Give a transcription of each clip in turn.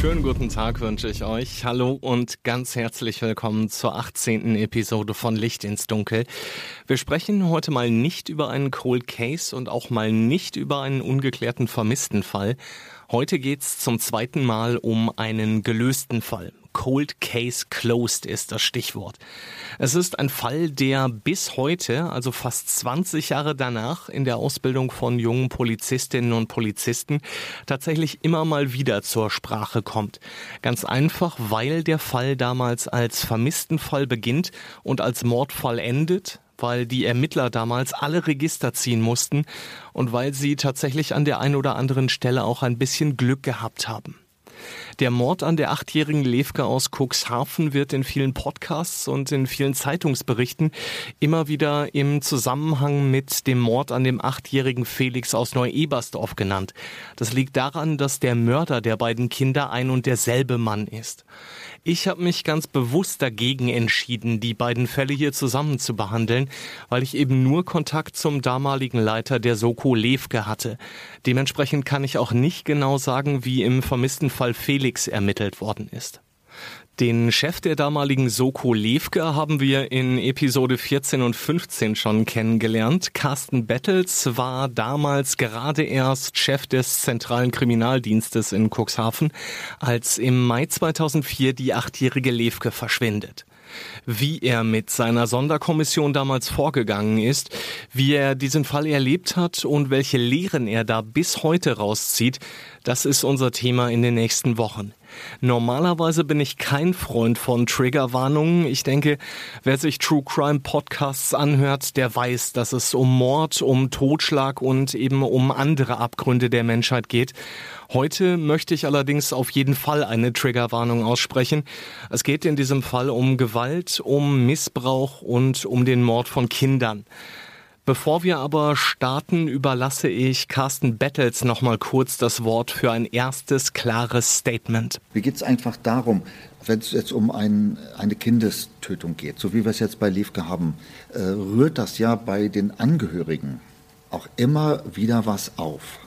Schönen guten Tag wünsche ich euch. Hallo und ganz herzlich willkommen zur 18. Episode von Licht ins Dunkel. Wir sprechen heute mal nicht über einen Cold Case und auch mal nicht über einen ungeklärten Vermisstenfall. Heute geht's zum zweiten Mal um einen gelösten Fall. Cold Case Closed ist das Stichwort. Es ist ein Fall, der bis heute, also fast 20 Jahre danach, in der Ausbildung von jungen Polizistinnen und Polizisten tatsächlich immer mal wieder zur Sprache kommt. Ganz einfach, weil der Fall damals als Vermisstenfall beginnt und als Mordfall endet, weil die Ermittler damals alle Register ziehen mussten und weil sie tatsächlich an der einen oder anderen Stelle auch ein bisschen Glück gehabt haben. Der Mord an der achtjährigen Levke aus Cuxhaven wird in vielen Podcasts und in vielen Zeitungsberichten immer wieder im Zusammenhang mit dem Mord an dem achtjährigen Felix aus Neu-Ebersdorf genannt. Das liegt daran, dass der Mörder der beiden Kinder ein und derselbe Mann ist. Ich habe mich ganz bewusst dagegen entschieden, die beiden Fälle hier zusammen zu behandeln, weil ich eben nur Kontakt zum damaligen Leiter der Soko Levke hatte. Dementsprechend kann ich auch nicht genau sagen, wie im vermissten Fall Felix ermittelt worden ist. Den Chef der damaligen Soko Levke haben wir in Episode 14 und 15 schon kennengelernt. Carsten Bettels war damals gerade erst Chef des Zentralen Kriminaldienstes in Cuxhaven, als im Mai 2004 die achtjährige Levke verschwindet wie er mit seiner Sonderkommission damals vorgegangen ist, wie er diesen Fall erlebt hat und welche Lehren er da bis heute rauszieht, das ist unser Thema in den nächsten Wochen. Normalerweise bin ich kein Freund von Triggerwarnungen. Ich denke, wer sich True Crime Podcasts anhört, der weiß, dass es um Mord, um Totschlag und eben um andere Abgründe der Menschheit geht. Heute möchte ich allerdings auf jeden Fall eine Triggerwarnung aussprechen. Es geht in diesem Fall um Gewalt, um Missbrauch und um den Mord von Kindern. Bevor wir aber starten, überlasse ich Carsten Bettels noch mal kurz das Wort für ein erstes klares Statement. Mir geht es einfach darum, wenn es jetzt um ein, eine Kindestötung geht, so wie wir es jetzt bei Liefke haben, äh, rührt das ja bei den Angehörigen auch immer wieder was auf.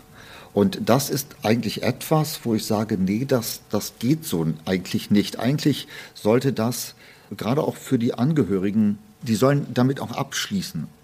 Und das ist eigentlich etwas, wo ich sage, nee, das, das geht so eigentlich nicht. Eigentlich sollte das gerade auch für die Angehörigen, die sollen damit auch abschließen.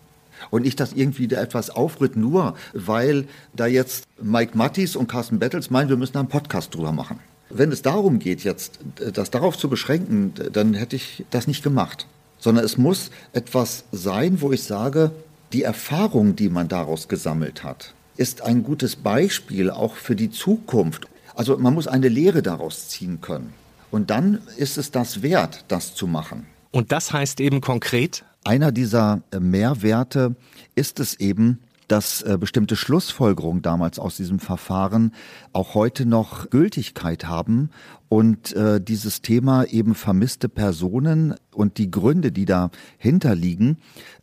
Und nicht, dass irgendwie da etwas aufritt, nur weil da jetzt Mike Mattis und Carsten Battles meinen, wir müssen einen Podcast drüber machen. Wenn es darum geht, jetzt das darauf zu beschränken, dann hätte ich das nicht gemacht. Sondern es muss etwas sein, wo ich sage, die Erfahrung, die man daraus gesammelt hat, ist ein gutes Beispiel auch für die Zukunft. Also man muss eine Lehre daraus ziehen können. Und dann ist es das wert, das zu machen. Und das heißt eben konkret, einer dieser äh, Mehrwerte ist es eben, dass äh, bestimmte Schlussfolgerungen damals aus diesem Verfahren auch heute noch Gültigkeit haben und äh, dieses Thema eben vermisste Personen und die Gründe, die dahinter liegen,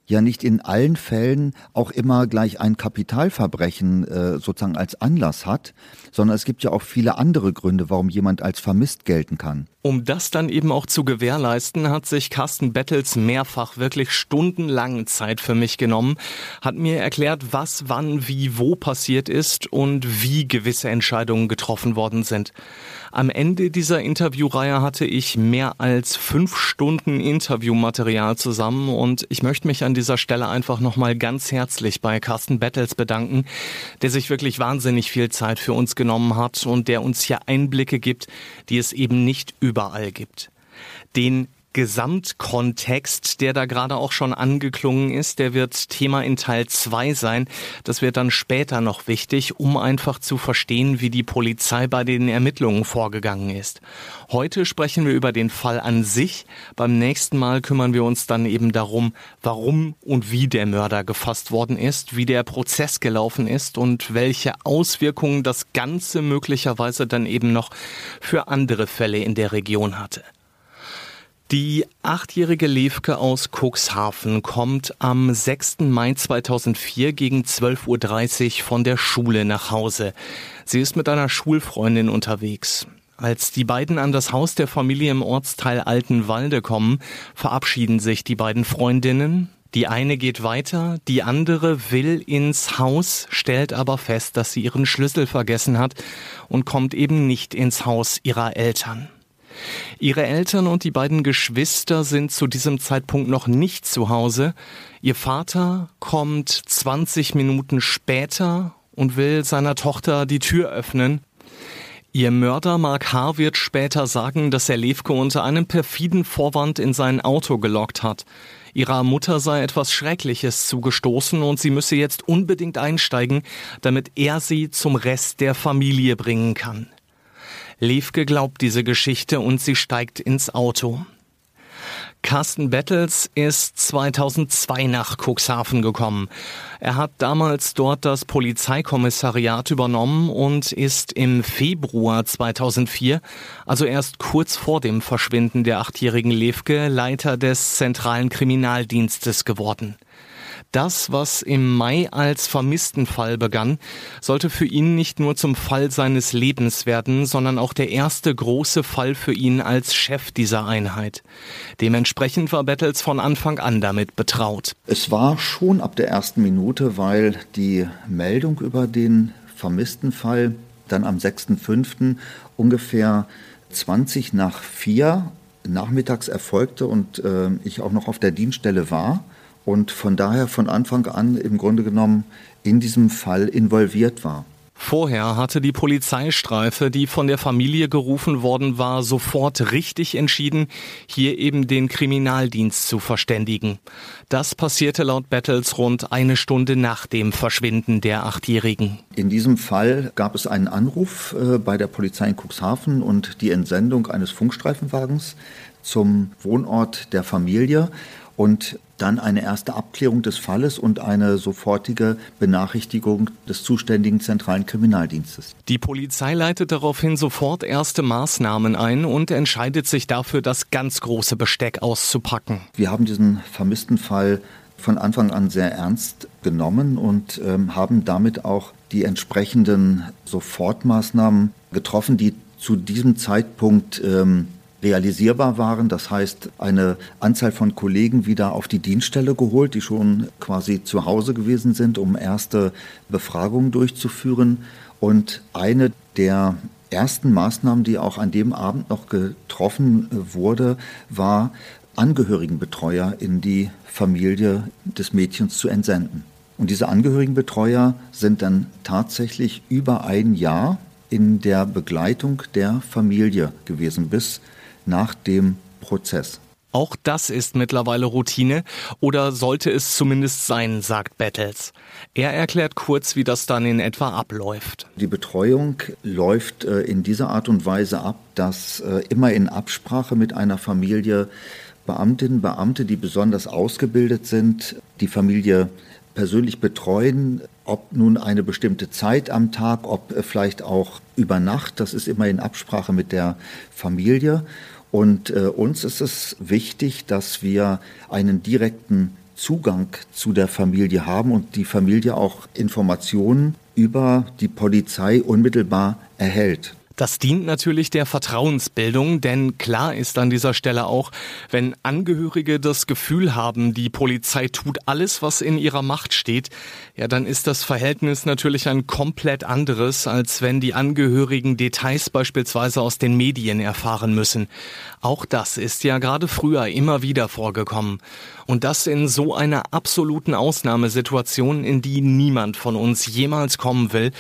ja nicht in allen Fällen auch immer gleich ein Kapitalverbrechen äh, sozusagen als Anlass hat, sondern es gibt ja auch viele andere Gründe, warum jemand als vermisst gelten kann. Um das dann eben auch zu gewährleisten, hat sich Carsten Bettels mehrfach wirklich stundenlang Zeit für mich genommen, hat mir erklärt, was, wann, wie, wo passiert ist und wie gewisse Entscheidungen getroffen worden sind. Am Ende dieser Interviewreihe hatte ich mehr als fünf Stunden Interviewmaterial zusammen und ich möchte mich an dieser Stelle einfach nochmal ganz herzlich bei Carsten Bettels bedanken, der sich wirklich wahnsinnig viel Zeit für uns genommen hat und der uns hier Einblicke gibt, die es eben nicht überall gibt. Den Gesamtkontext, der da gerade auch schon angeklungen ist, der wird Thema in Teil 2 sein. Das wird dann später noch wichtig, um einfach zu verstehen, wie die Polizei bei den Ermittlungen vorgegangen ist. Heute sprechen wir über den Fall an sich. Beim nächsten Mal kümmern wir uns dann eben darum, warum und wie der Mörder gefasst worden ist, wie der Prozess gelaufen ist und welche Auswirkungen das Ganze möglicherweise dann eben noch für andere Fälle in der Region hatte. Die achtjährige Levke aus Cuxhaven kommt am 6. Mai 2004 gegen 12.30 Uhr von der Schule nach Hause. Sie ist mit einer Schulfreundin unterwegs. Als die beiden an das Haus der Familie im Ortsteil Altenwalde kommen, verabschieden sich die beiden Freundinnen. Die eine geht weiter, die andere will ins Haus, stellt aber fest, dass sie ihren Schlüssel vergessen hat und kommt eben nicht ins Haus ihrer Eltern. Ihre Eltern und die beiden Geschwister sind zu diesem Zeitpunkt noch nicht zu Hause. Ihr Vater kommt 20 Minuten später und will seiner Tochter die Tür öffnen. Ihr Mörder Mark H. wird später sagen, dass er Levke unter einem perfiden Vorwand in sein Auto gelockt hat. Ihrer Mutter sei etwas Schreckliches zugestoßen und sie müsse jetzt unbedingt einsteigen, damit er sie zum Rest der Familie bringen kann. Levke glaubt diese Geschichte und sie steigt ins Auto. Carsten Bettels ist 2002 nach Cuxhaven gekommen. Er hat damals dort das Polizeikommissariat übernommen und ist im Februar 2004, also erst kurz vor dem Verschwinden der achtjährigen Levke, Leiter des zentralen Kriminaldienstes geworden. Das, was im Mai als Vermisstenfall begann, sollte für ihn nicht nur zum Fall seines Lebens werden, sondern auch der erste große Fall für ihn als Chef dieser Einheit. Dementsprechend war Battles von Anfang an damit betraut. Es war schon ab der ersten Minute, weil die Meldung über den Vermisstenfall dann am 6.5. ungefähr 20 nach 4 nachmittags erfolgte und äh, ich auch noch auf der Dienststelle war und von daher von Anfang an im Grunde genommen in diesem Fall involviert war. Vorher hatte die Polizeistreife, die von der Familie gerufen worden war, sofort richtig entschieden, hier eben den Kriminaldienst zu verständigen. Das passierte laut Battles rund eine Stunde nach dem Verschwinden der Achtjährigen. In diesem Fall gab es einen Anruf äh, bei der Polizei in Cuxhaven und die Entsendung eines Funkstreifenwagens zum Wohnort der Familie. Und dann eine erste Abklärung des Falles und eine sofortige Benachrichtigung des zuständigen zentralen Kriminaldienstes. Die Polizei leitet daraufhin sofort erste Maßnahmen ein und entscheidet sich dafür, das ganz große Besteck auszupacken. Wir haben diesen vermissten Fall von Anfang an sehr ernst genommen und ähm, haben damit auch die entsprechenden Sofortmaßnahmen getroffen, die zu diesem Zeitpunkt ähm, realisierbar waren. Das heißt, eine Anzahl von Kollegen wieder auf die Dienststelle geholt, die schon quasi zu Hause gewesen sind, um erste Befragungen durchzuführen. Und eine der ersten Maßnahmen, die auch an dem Abend noch getroffen wurde, war, Angehörigenbetreuer in die Familie des Mädchens zu entsenden. Und diese Angehörigenbetreuer sind dann tatsächlich über ein Jahr in der Begleitung der Familie gewesen, bis nach dem Prozess. Auch das ist mittlerweile Routine oder sollte es zumindest sein, sagt Battles. Er erklärt kurz, wie das dann in etwa abläuft. Die Betreuung läuft äh, in dieser Art und Weise ab, dass äh, immer in Absprache mit einer Familie Beamtinnen, Beamte, die besonders ausgebildet sind, die Familie persönlich betreuen, ob nun eine bestimmte Zeit am Tag, ob äh, vielleicht auch über Nacht, das ist immer in Absprache mit der Familie. Und äh, uns ist es wichtig, dass wir einen direkten Zugang zu der Familie haben und die Familie auch Informationen über die Polizei unmittelbar erhält. Das dient natürlich der Vertrauensbildung, denn klar ist an dieser Stelle auch, wenn Angehörige das Gefühl haben, die Polizei tut alles, was in ihrer Macht steht, ja, dann ist das Verhältnis natürlich ein komplett anderes, als wenn die Angehörigen Details beispielsweise aus den Medien erfahren müssen. Auch das ist ja gerade früher immer wieder vorgekommen. Und das in so einer absoluten Ausnahmesituation, in die niemand von uns jemals kommen will.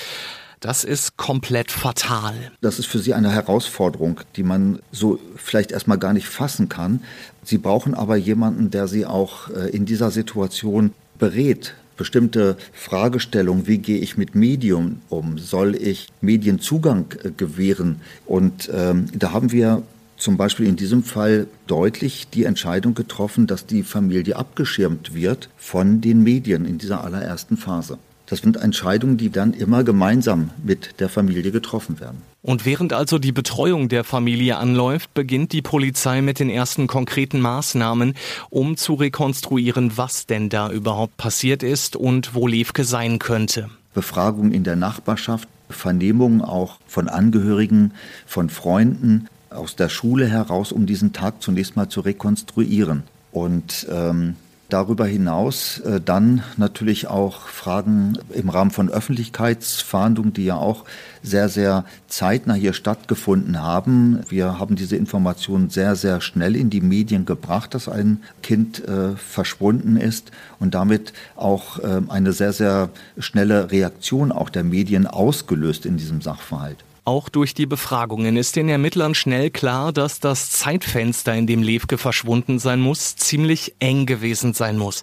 Das ist komplett fatal. Das ist für Sie eine Herausforderung, die man so vielleicht erstmal gar nicht fassen kann. Sie brauchen aber jemanden, der Sie auch äh, in dieser Situation berät, bestimmte Fragestellungen, wie gehe ich mit Medium um, soll ich Medienzugang äh, gewähren? Und ähm, da haben wir zum Beispiel in diesem Fall deutlich die Entscheidung getroffen, dass die Familie abgeschirmt wird von den Medien in dieser allerersten Phase. Das sind Entscheidungen, die dann immer gemeinsam mit der Familie getroffen werden. Und während also die Betreuung der Familie anläuft, beginnt die Polizei mit den ersten konkreten Maßnahmen, um zu rekonstruieren, was denn da überhaupt passiert ist und wo Levke sein könnte. Befragungen in der Nachbarschaft, Vernehmungen auch von Angehörigen, von Freunden aus der Schule heraus, um diesen Tag zunächst mal zu rekonstruieren. Und ähm, Darüber hinaus äh, dann natürlich auch Fragen im Rahmen von Öffentlichkeitsfahndungen, die ja auch sehr, sehr zeitnah hier stattgefunden haben. Wir haben diese Informationen sehr, sehr schnell in die Medien gebracht, dass ein Kind äh, verschwunden ist und damit auch äh, eine sehr, sehr schnelle Reaktion auch der Medien ausgelöst in diesem Sachverhalt. Auch durch die Befragungen ist den Ermittlern schnell klar, dass das Zeitfenster, in dem Levke verschwunden sein muss, ziemlich eng gewesen sein muss.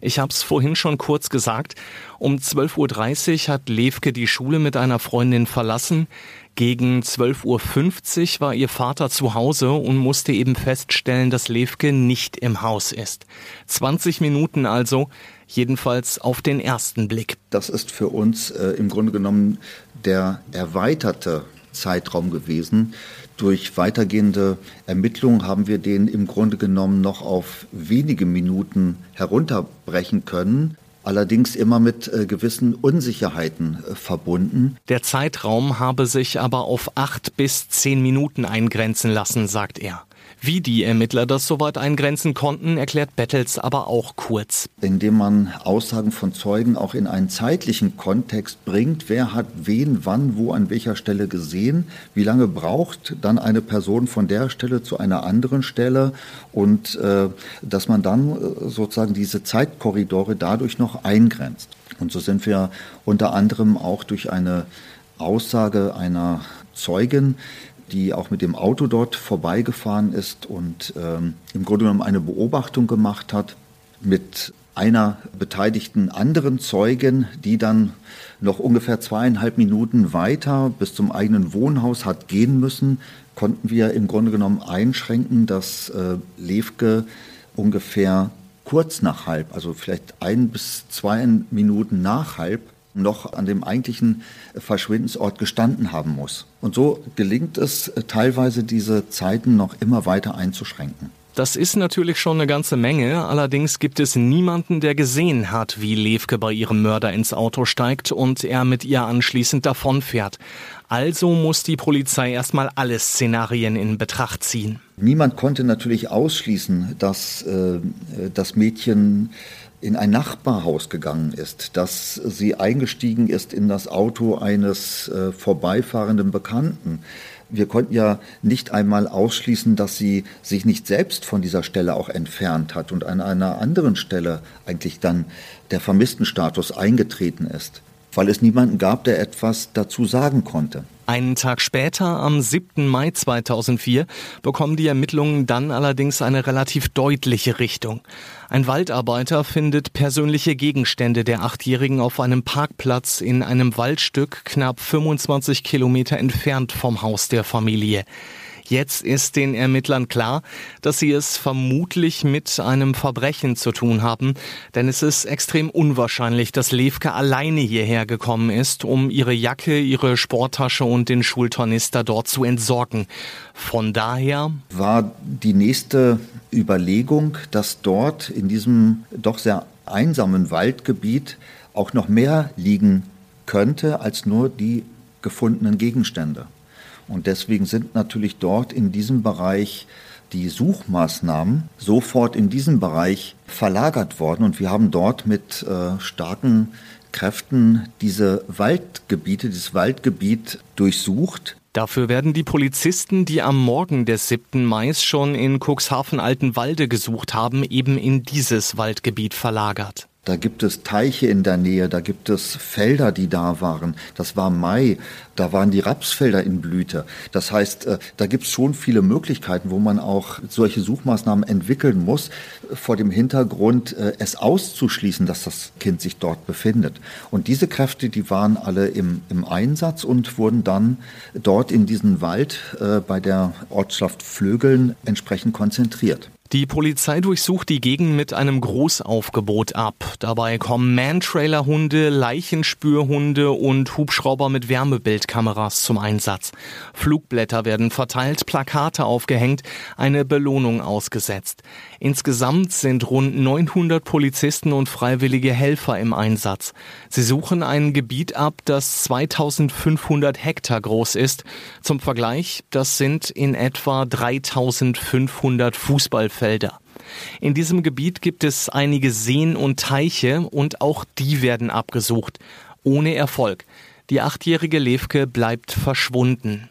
Ich habe es vorhin schon kurz gesagt. Um 12.30 Uhr hat Levke die Schule mit einer Freundin verlassen. Gegen 12.50 Uhr war ihr Vater zu Hause und musste eben feststellen, dass Levke nicht im Haus ist. 20 Minuten also, jedenfalls auf den ersten Blick. Das ist für uns äh, im Grunde genommen der erweiterte Zeitraum gewesen. Durch weitergehende Ermittlungen haben wir den im Grunde genommen noch auf wenige Minuten herunterbrechen können allerdings immer mit äh, gewissen Unsicherheiten äh, verbunden. Der Zeitraum habe sich aber auf acht bis zehn Minuten eingrenzen lassen, sagt er. Wie die Ermittler das soweit eingrenzen konnten, erklärt Bettels aber auch kurz. Indem man Aussagen von Zeugen auch in einen zeitlichen Kontext bringt, wer hat wen, wann, wo, an welcher Stelle gesehen, wie lange braucht dann eine Person von der Stelle zu einer anderen Stelle und äh, dass man dann äh, sozusagen diese Zeitkorridore dadurch noch eingrenzt. Und so sind wir unter anderem auch durch eine Aussage einer Zeugin die auch mit dem Auto dort vorbeigefahren ist und ähm, im Grunde genommen eine Beobachtung gemacht hat mit einer beteiligten anderen Zeugin, die dann noch ungefähr zweieinhalb Minuten weiter bis zum eigenen Wohnhaus hat gehen müssen, konnten wir im Grunde genommen einschränken, dass äh, Levke ungefähr kurz nach halb, also vielleicht ein bis zwei Minuten nach halb, noch an dem eigentlichen Verschwindensort gestanden haben muss. Und so gelingt es äh, teilweise, diese Zeiten noch immer weiter einzuschränken. Das ist natürlich schon eine ganze Menge, allerdings gibt es niemanden, der gesehen hat, wie Levke bei ihrem Mörder ins Auto steigt und er mit ihr anschließend davonfährt. Also muss die Polizei erstmal alle Szenarien in Betracht ziehen. Niemand konnte natürlich ausschließen, dass äh, das Mädchen in ein Nachbarhaus gegangen ist, dass sie eingestiegen ist in das Auto eines äh, vorbeifahrenden Bekannten. Wir konnten ja nicht einmal ausschließen, dass sie sich nicht selbst von dieser Stelle auch entfernt hat und an einer anderen Stelle eigentlich dann der Vermisstenstatus eingetreten ist, weil es niemanden gab, der etwas dazu sagen konnte. Einen Tag später, am 7. Mai 2004, bekommen die Ermittlungen dann allerdings eine relativ deutliche Richtung. Ein Waldarbeiter findet persönliche Gegenstände der Achtjährigen auf einem Parkplatz in einem Waldstück knapp 25 Kilometer entfernt vom Haus der Familie. Jetzt ist den Ermittlern klar, dass sie es vermutlich mit einem Verbrechen zu tun haben, denn es ist extrem unwahrscheinlich, dass Levke alleine hierher gekommen ist, um ihre Jacke, ihre Sporttasche und den Schultornister dort zu entsorgen. Von daher war die nächste Überlegung, dass dort in diesem doch sehr einsamen Waldgebiet auch noch mehr liegen könnte als nur die gefundenen Gegenstände. Und deswegen sind natürlich dort in diesem Bereich die Suchmaßnahmen sofort in diesen Bereich verlagert worden. Und wir haben dort mit äh, starken Kräften diese Waldgebiete, dieses Waldgebiet durchsucht. Dafür werden die Polizisten, die am Morgen des 7. Mai schon in Cuxhaven-Altenwalde gesucht haben, eben in dieses Waldgebiet verlagert. Da gibt es Teiche in der Nähe, da gibt es Felder, die da waren. Das war Mai, da waren die Rapsfelder in Blüte. Das heißt, äh, da gibt es schon viele Möglichkeiten, wo man auch solche Suchmaßnahmen entwickeln muss, vor dem Hintergrund, äh, es auszuschließen, dass das Kind sich dort befindet. Und diese Kräfte, die waren alle im, im Einsatz und wurden dann dort in diesen Wald äh, bei der Ortschaft Flögeln entsprechend konzentriert. Die Polizei durchsucht die Gegend mit einem Großaufgebot ab. Dabei kommen Mantrailer-Hunde, Leichenspürhunde und Hubschrauber mit Wärmebildkameras zum Einsatz. Flugblätter werden verteilt, Plakate aufgehängt, eine Belohnung ausgesetzt. Insgesamt sind rund 900 Polizisten und freiwillige Helfer im Einsatz. Sie suchen ein Gebiet ab, das 2500 Hektar groß ist. Zum Vergleich, das sind in etwa 3500 Fußballfelder. Felder. In diesem Gebiet gibt es einige Seen und Teiche und auch die werden abgesucht. Ohne Erfolg. Die achtjährige Levke bleibt verschwunden.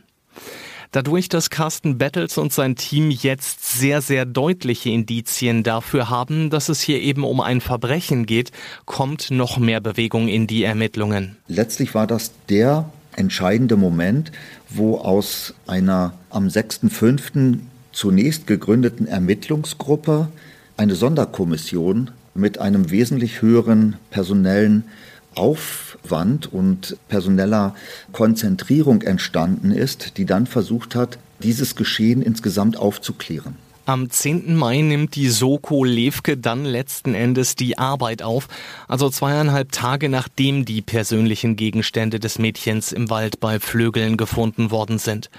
Dadurch, dass Carsten Battles und sein Team jetzt sehr, sehr deutliche Indizien dafür haben, dass es hier eben um ein Verbrechen geht, kommt noch mehr Bewegung in die Ermittlungen. Letztlich war das der entscheidende Moment, wo aus einer am 6.5 zunächst gegründeten Ermittlungsgruppe eine Sonderkommission mit einem wesentlich höheren personellen Aufwand und personeller Konzentrierung entstanden ist, die dann versucht hat, dieses Geschehen insgesamt aufzuklären. Am 10. Mai nimmt die Soko Levke dann letzten Endes die Arbeit auf, also zweieinhalb Tage nachdem die persönlichen Gegenstände des Mädchens im Wald bei Flögeln gefunden worden sind.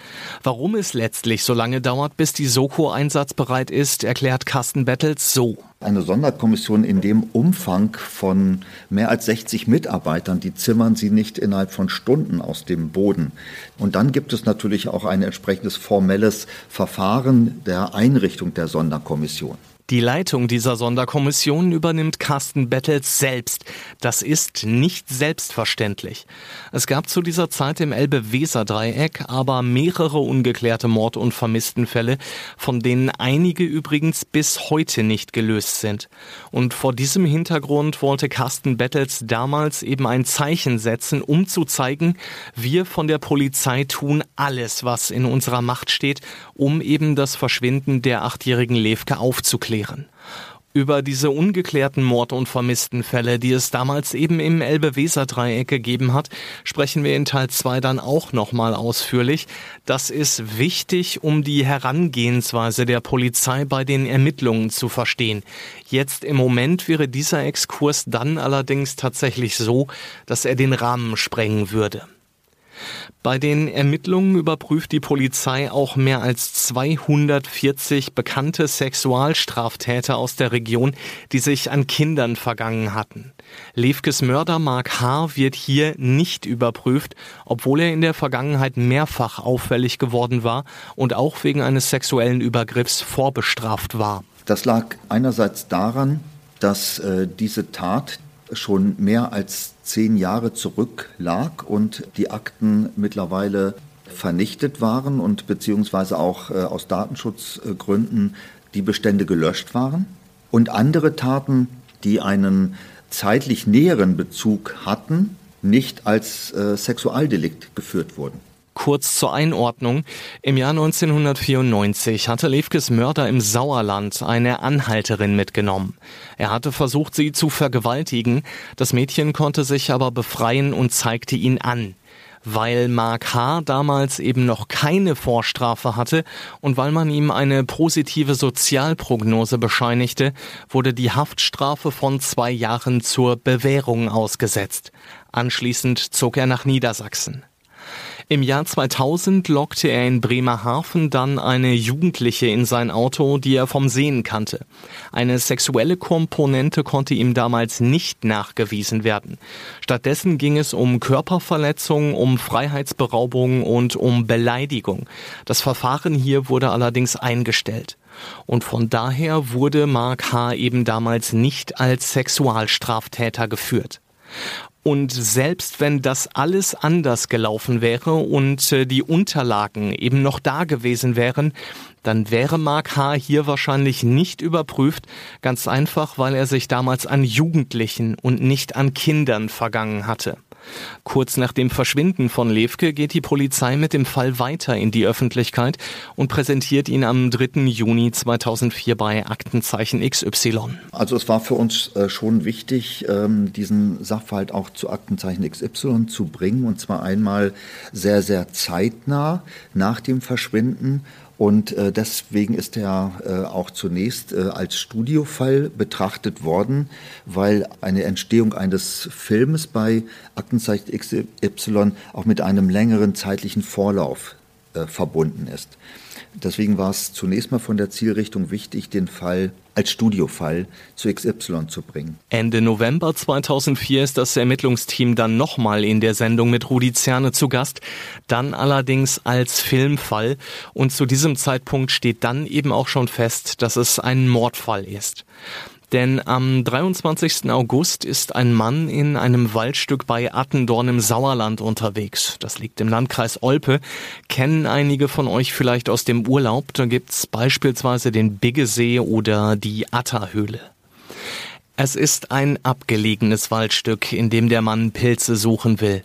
Warum es letztlich so lange dauert, bis die Soko einsatzbereit ist, erklärt Carsten Bettels so. Eine Sonderkommission in dem Umfang von mehr als 60 Mitarbeitern, die zimmern sie nicht innerhalb von Stunden aus dem Boden. Und dann gibt es natürlich auch ein entsprechendes formelles Verfahren der Einrichtung der Sonderkommission. Die Leitung dieser Sonderkommission übernimmt Carsten Bettels selbst. Das ist nicht selbstverständlich. Es gab zu dieser Zeit im Elbe-Weser-Dreieck aber mehrere ungeklärte Mord- und Vermisstenfälle, von denen einige übrigens bis heute nicht gelöst sind. Und vor diesem Hintergrund wollte Carsten Bettels damals eben ein Zeichen setzen, um zu zeigen, wir von der Polizei tun alles, was in unserer Macht steht, um eben das Verschwinden der achtjährigen Levke aufzuklären aufklären. Über diese ungeklärten Mord- und Vermisstenfälle, die es damals eben im Elbe-Weser-Dreieck gegeben hat, sprechen wir in Teil 2 dann auch nochmal ausführlich. Das ist wichtig, um die Herangehensweise der Polizei bei den Ermittlungen zu verstehen. Jetzt im Moment wäre dieser Exkurs dann allerdings tatsächlich so, dass er den Rahmen sprengen würde. Bei den Ermittlungen überprüft die Polizei auch mehr als 240 bekannte Sexualstraftäter aus der Region, die sich an Kindern vergangen hatten. Levkes Mörder Mark H. wird hier nicht überprüft, obwohl er in der Vergangenheit mehrfach auffällig geworden war und auch wegen eines sexuellen Übergriffs vorbestraft war. Das lag einerseits daran, dass äh, diese Tat schon mehr als zehn Jahre zurücklag und die Akten mittlerweile vernichtet waren und beziehungsweise auch äh, aus Datenschutzgründen die Bestände gelöscht waren. Und andere Taten, die einen zeitlich näheren Bezug hatten, nicht als äh, Sexualdelikt geführt wurden. Kurz zur Einordnung. Im Jahr 1994 hatte Levkes Mörder im Sauerland eine Anhalterin mitgenommen. Er hatte versucht, sie zu vergewaltigen. Das Mädchen konnte sich aber befreien und zeigte ihn an. Weil Mark H. damals eben noch keine Vorstrafe hatte und weil man ihm eine positive Sozialprognose bescheinigte, wurde die Haftstrafe von zwei Jahren zur Bewährung ausgesetzt. Anschließend zog er nach Niedersachsen. Im Jahr 2000 lockte er in Bremerhaven dann eine Jugendliche in sein Auto, die er vom Sehen kannte. Eine sexuelle Komponente konnte ihm damals nicht nachgewiesen werden. Stattdessen ging es um Körperverletzung, um Freiheitsberaubung und um Beleidigung. Das Verfahren hier wurde allerdings eingestellt. Und von daher wurde Mark H. eben damals nicht als Sexualstraftäter geführt. Und selbst wenn das alles anders gelaufen wäre und äh, die Unterlagen eben noch da gewesen wären, dann wäre Mark H. hier wahrscheinlich nicht überprüft, ganz einfach, weil er sich damals an Jugendlichen und nicht an Kindern vergangen hatte. Kurz nach dem Verschwinden von Levke geht die Polizei mit dem Fall weiter in die Öffentlichkeit und präsentiert ihn am 3. Juni 2004 bei Aktenzeichen XY. Also es war für uns äh, schon wichtig, ähm, diesen Sachverhalt auch zu Aktenzeichen XY zu bringen und zwar einmal sehr, sehr zeitnah nach dem Verschwinden Und äh, deswegen ist er äh, auch zunächst äh, als Studiofall betrachtet worden, weil eine Entstehung eines Filmes bei Aktenzeichen XY auch mit einem längeren zeitlichen Vorlauf äh, verbunden ist. Deswegen war es zunächst mal von der Zielrichtung wichtig, den Fall als Studiofall zu XY zu bringen. Ende November 2004 ist das Ermittlungsteam dann nochmal in der Sendung mit Rudi Zerne zu Gast, dann allerdings als Filmfall und zu diesem Zeitpunkt steht dann eben auch schon fest, dass es ein Mordfall ist. Denn am 23. August ist ein Mann in einem Waldstück bei Attendorn im Sauerland unterwegs. Das liegt im Landkreis Olpe. Kennen einige von euch vielleicht aus dem Urlaub. Da gibt's beispielsweise den Biggesee oder die Atterhöhle. Es ist ein abgelegenes Waldstück, in dem der Mann Pilze suchen will.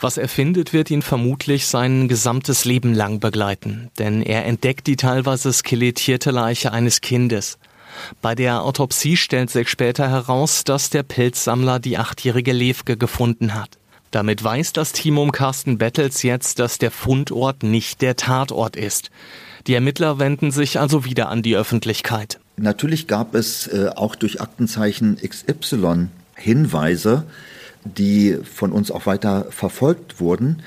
Was er findet, wird ihn vermutlich sein gesamtes Leben lang begleiten, denn er entdeckt die teilweise skelettierte Leiche eines Kindes. Bei der Autopsie stellt sich später heraus, dass der Pilzsammler die achtjährige Levke gefunden hat. Damit weiß das Team um Carsten Bettels jetzt, dass der Fundort nicht der Tatort ist. Die Ermittler wenden sich also wieder an die Öffentlichkeit. Natürlich gab es äh, auch durch Aktenzeichen XY Hinweise, die von uns auch weiter verfolgt wurden.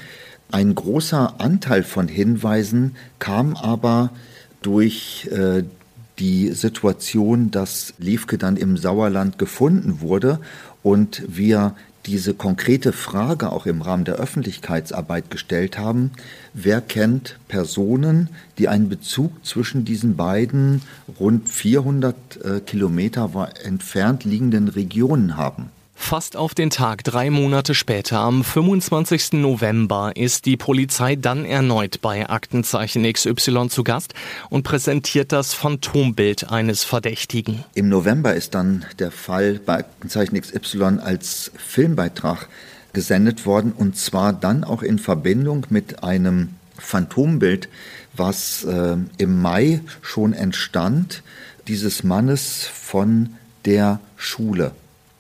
Ein großer Anteil von Hinweisen kam aber durch äh, die Situation, dass Liefke dann im Sauerland gefunden wurde und wir diese konkrete Frage auch im Rahmen der Öffentlichkeitsarbeit gestellt haben, wer kennt Personen, die einen Bezug zwischen diesen beiden rund 400 äh, Kilometer entfernt liegenden Regionen haben. Fast auf den Tag drei Monate später, am 25. November, ist die Polizei dann erneut bei Aktenzeichen XY zu Gast und präsentiert das Phantombild eines Verdächtigen. Im November ist dann der Fall bei Aktenzeichen XY als Filmbeitrag gesendet worden und zwar dann auch in Verbindung mit einem Phantombild, was äh, im Mai schon entstand, dieses Mannes von der Schule.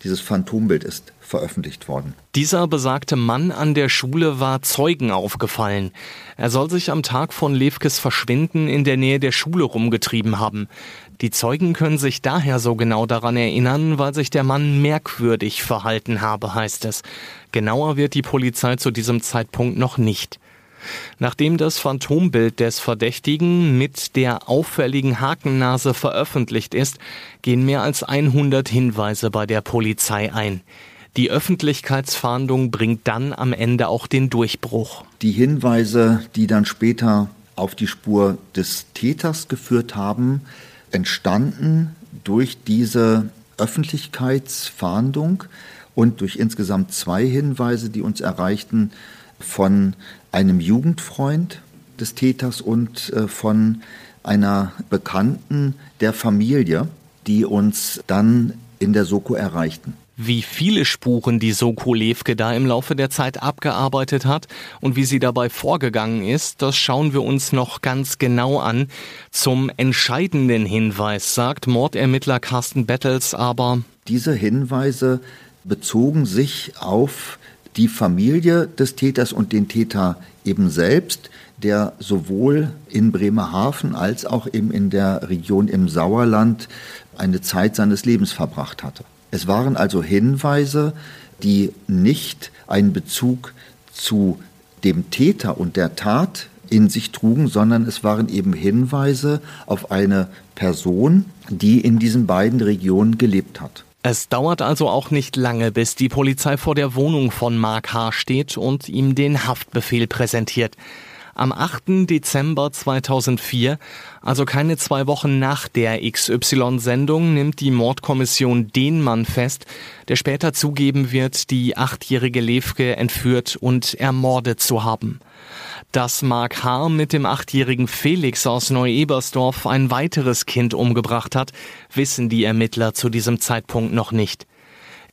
Dieses Phantombild ist veröffentlicht worden. Dieser besagte Mann an der Schule war Zeugen aufgefallen. Er soll sich am Tag von Levkes Verschwinden in der Nähe der Schule rumgetrieben haben. Die Zeugen können sich daher so genau daran erinnern, weil sich der Mann merkwürdig verhalten habe, heißt es. Genauer wird die Polizei zu diesem Zeitpunkt noch nicht. Nachdem das Phantombild des Verdächtigen mit der auffälligen Hakennase veröffentlicht ist, gehen mehr als 100 Hinweise bei der Polizei ein. Die Öffentlichkeitsfahndung bringt dann am Ende auch den Durchbruch. Die Hinweise, die dann später auf die Spur des Täters geführt haben, entstanden durch diese Öffentlichkeitsfahndung und durch insgesamt zwei Hinweise, die uns erreichten von einem Jugendfreund des Täters und äh, von einer Bekannten der Familie, die uns dann in der Soko erreichten. Wie viele Spuren die Soko Levke da im Laufe der Zeit abgearbeitet hat und wie sie dabei vorgegangen ist, das schauen wir uns noch ganz genau an. Zum entscheidenden Hinweis sagt Mordermittler Carsten Bettels aber. Diese Hinweise bezogen sich auf die Familie des Täters und den Täter eben selbst, der sowohl in Bremerhaven als auch eben in der Region im Sauerland eine Zeit seines Lebens verbracht hatte. Es waren also Hinweise, die nicht einen Bezug zu dem Täter und der Tat in sich trugen, sondern es waren eben Hinweise auf eine Person, die in diesen beiden Regionen gelebt hat. Es dauert also auch nicht lange, bis die Polizei vor der Wohnung von Mark H. steht und ihm den Haftbefehl präsentiert. Am 8. Dezember 2004, also keine zwei Wochen nach der XY-Sendung, nimmt die Mordkommission den Mann fest, der später zugeben wird, die achtjährige Levke entführt und ermordet zu haben. Dass Mark H. mit dem achtjährigen Felix aus Neu-Ebersdorf ein weiteres Kind umgebracht hat, wissen die Ermittler zu diesem Zeitpunkt noch nicht.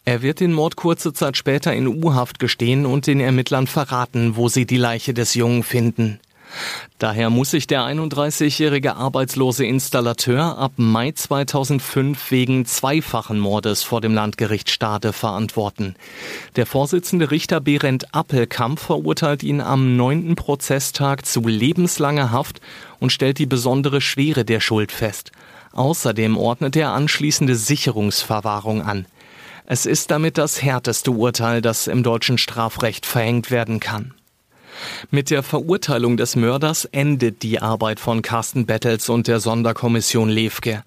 Er wird den Mord kurze Zeit später in U-Haft gestehen und den Ermittlern verraten, wo sie die Leiche des Jungen finden. Daher muss sich der 31-jährige arbeitslose Installateur ab Mai 2005 wegen zweifachen Mordes vor dem Landgericht Stade verantworten. Der Vorsitzende Richter Berend Appelkamp verurteilt ihn am neunten Prozesstag zu lebenslanger Haft und stellt die besondere Schwere der Schuld fest. Außerdem ordnet er anschließende Sicherungsverwahrung an. Es ist damit das härteste Urteil, das im deutschen Strafrecht verhängt werden kann. Mit der Verurteilung des Mörders endet die Arbeit von Carsten Bettels und der Sonderkommission Lewke.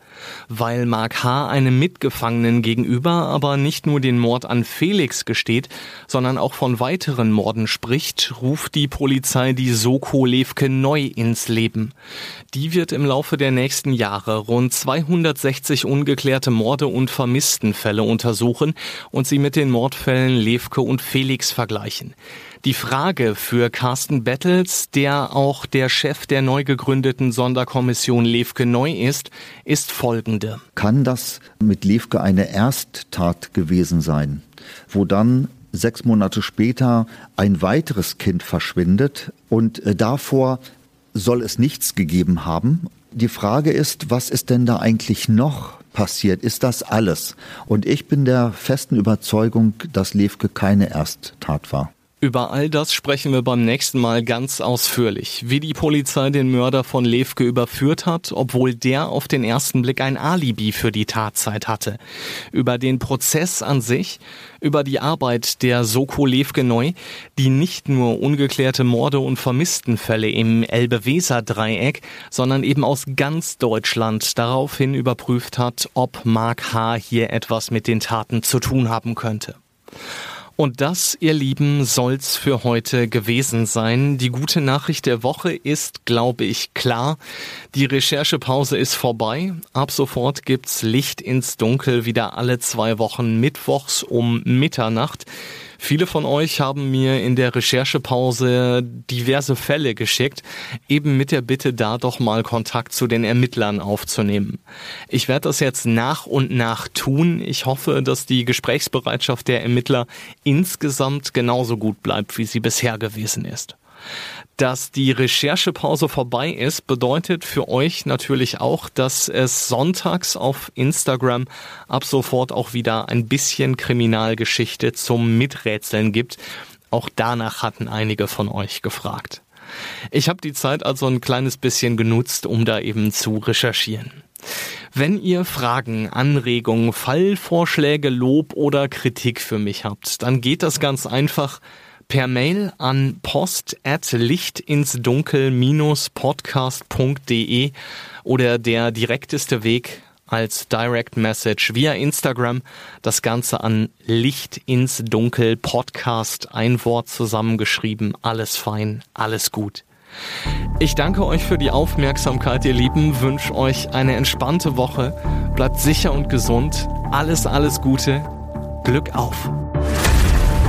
Weil Mark H. einem Mitgefangenen gegenüber aber nicht nur den Mord an Felix gesteht, sondern auch von weiteren Morden spricht, ruft die Polizei die Soko Lewke neu ins Leben. Die wird im Laufe der nächsten Jahre rund 260 ungeklärte Morde und Vermisstenfälle untersuchen und sie mit den Mordfällen Lewke und Felix vergleichen. Die Frage für Carsten Bettels, der auch der Chef der neu gegründeten Sonderkommission Levke Neu ist, ist folgende. Kann das mit Levke eine Ersttat gewesen sein, wo dann sechs Monate später ein weiteres Kind verschwindet und äh, davor soll es nichts gegeben haben? Die Frage ist, was ist denn da eigentlich noch passiert? Ist das alles? Und ich bin der festen Überzeugung, dass Levke keine Ersttat war. Über all das sprechen wir beim nächsten Mal ganz ausführlich. Wie die Polizei den Mörder von Levke überführt hat, obwohl der auf den ersten Blick ein Alibi für die Tatzeit hatte. Über den Prozess an sich, über die Arbeit der Soko Levke neu, die nicht nur ungeklärte Morde und Vermisstenfälle im Elbe-Weser-Dreieck, sondern eben aus ganz Deutschland daraufhin überprüft hat, ob Mark H. hier etwas mit den Taten zu tun haben könnte. Und das, ihr Lieben, soll's für heute gewesen sein. Die gute Nachricht der Woche ist, glaube ich, klar. Die Recherchepause ist vorbei. Ab sofort gibt's Licht ins Dunkel wieder alle zwei Wochen mittwochs um Mitternacht. Viele von euch haben mir in der Recherchepause diverse Fälle geschickt, eben mit der Bitte, da doch mal Kontakt zu den Ermittlern aufzunehmen. Ich werde das jetzt nach und nach tun. Ich hoffe, dass die Gesprächsbereitschaft der Ermittler insgesamt genauso gut bleibt, wie sie bisher gewesen ist. Dass die Recherchepause vorbei ist, bedeutet für euch natürlich auch, dass es sonntags auf Instagram ab sofort auch wieder ein bisschen Kriminalgeschichte zum Miträtseln gibt. Auch danach hatten einige von euch gefragt. Ich habe die Zeit also ein kleines bisschen genutzt, um da eben zu recherchieren. Wenn ihr Fragen, Anregungen, Fallvorschläge, Lob oder Kritik für mich habt, dann geht das ganz einfach per Mail an post at lichtinsdunkel-podcast.de oder der direkteste Weg als Direct Message via Instagram. Das Ganze an Licht ins Dunkel Podcast. Ein Wort zusammengeschrieben. Alles fein, alles gut. Ich danke euch für die Aufmerksamkeit, ihr Lieben. Wünsche euch eine entspannte Woche. Bleibt sicher und gesund. Alles, alles Gute. Glück auf.